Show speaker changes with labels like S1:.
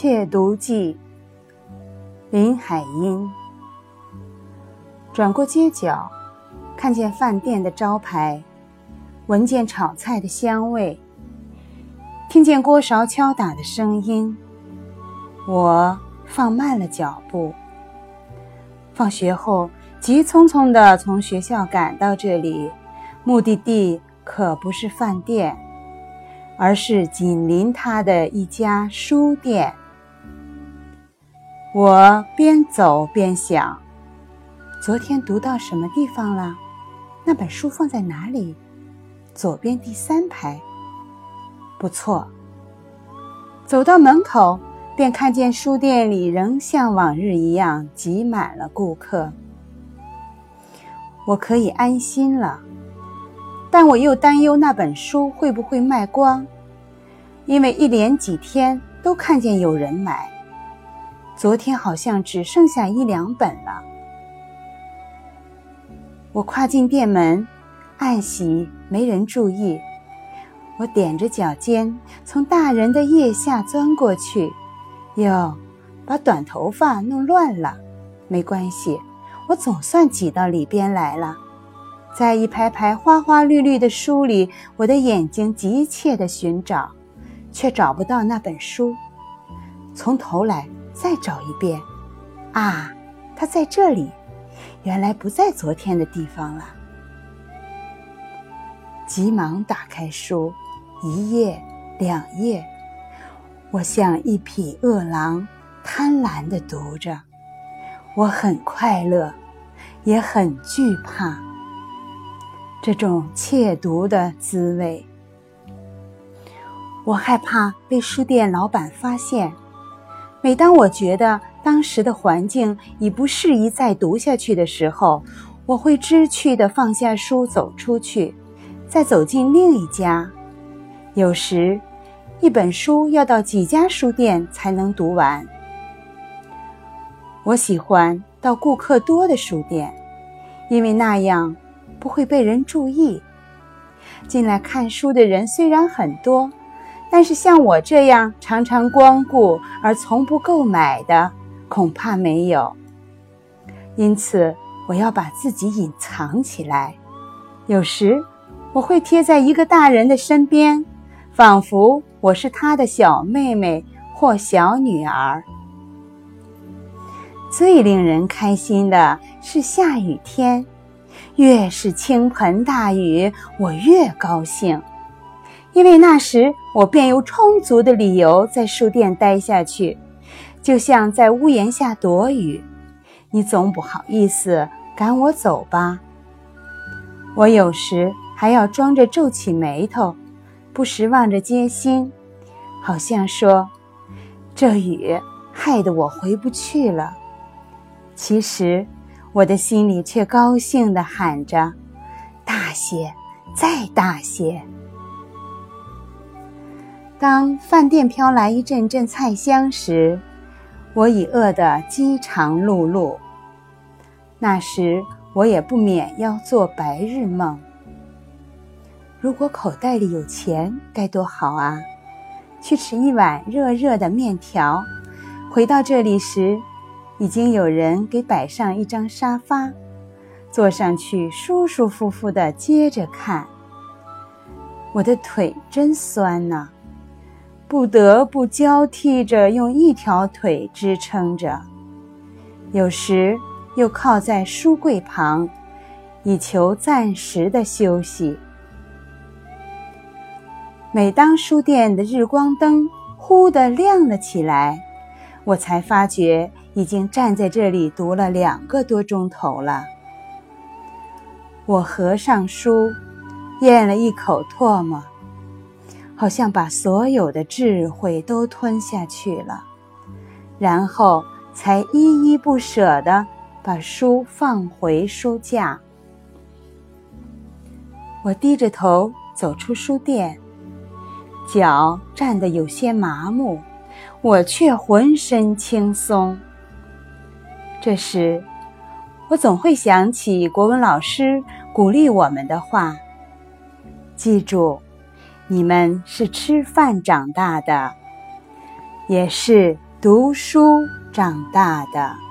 S1: 窃读记》，林海音。转过街角，看见饭店的招牌，闻见炒菜的香味，听见锅勺敲打的声音，我放慢了脚步。放学后，急匆匆地从学校赶到这里，目的地可不是饭店。而是紧邻他的一家书店。我边走边想：昨天读到什么地方了？那本书放在哪里？左边第三排。不错。走到门口，便看见书店里仍像往日一样挤满了顾客。我可以安心了。但我又担忧那本书会不会卖光，因为一连几天都看见有人买，昨天好像只剩下一两本了。我跨进店门，暗喜没人注意，我踮着脚尖从大人的腋下钻过去，哟，把短头发弄乱了，没关系，我总算挤到里边来了。在一排排花花绿绿的书里，我的眼睛急切地寻找，却找不到那本书。从头来再找一遍，啊，它在这里，原来不在昨天的地方了。急忙打开书，一页、两页，我像一匹饿狼，贪婪地读着。我很快乐，也很惧怕。这种窃读的滋味，我害怕被书店老板发现。每当我觉得当时的环境已不适宜再读下去的时候，我会知趣地放下书走出去，再走进另一家。有时，一本书要到几家书店才能读完。我喜欢到顾客多的书店，因为那样。不会被人注意。进来看书的人虽然很多，但是像我这样常常光顾而从不购买的，恐怕没有。因此，我要把自己隐藏起来。有时，我会贴在一个大人的身边，仿佛我是他的小妹妹或小女儿。最令人开心的是下雨天。越是倾盆大雨，我越高兴，因为那时我便有充足的理由在书店待下去，就像在屋檐下躲雨。你总不好意思赶我走吧？我有时还要装着皱起眉头，不时望着街心，好像说：“这雨害得我回不去了。”其实。我的心里却高兴地喊着：“大些，再大些！”当饭店飘来一阵阵菜香时，我已饿得饥肠辘辘。那时，我也不免要做白日梦。如果口袋里有钱，该多好啊！去吃一碗热热的面条，回到这里时。已经有人给摆上一张沙发，坐上去舒舒服服的接着看。我的腿真酸呐，不得不交替着用一条腿支撑着，有时又靠在书柜旁，以求暂时的休息。每当书店的日光灯忽地亮了起来，我才发觉。已经站在这里读了两个多钟头了。我合上书，咽了一口唾沫，好像把所有的智慧都吞下去了，然后才依依不舍地把书放回书架。我低着头走出书店，脚站得有些麻木，我却浑身轻松。这时，我总会想起国文老师鼓励我们的话：“记住，你们是吃饭长大的，也是读书长大的。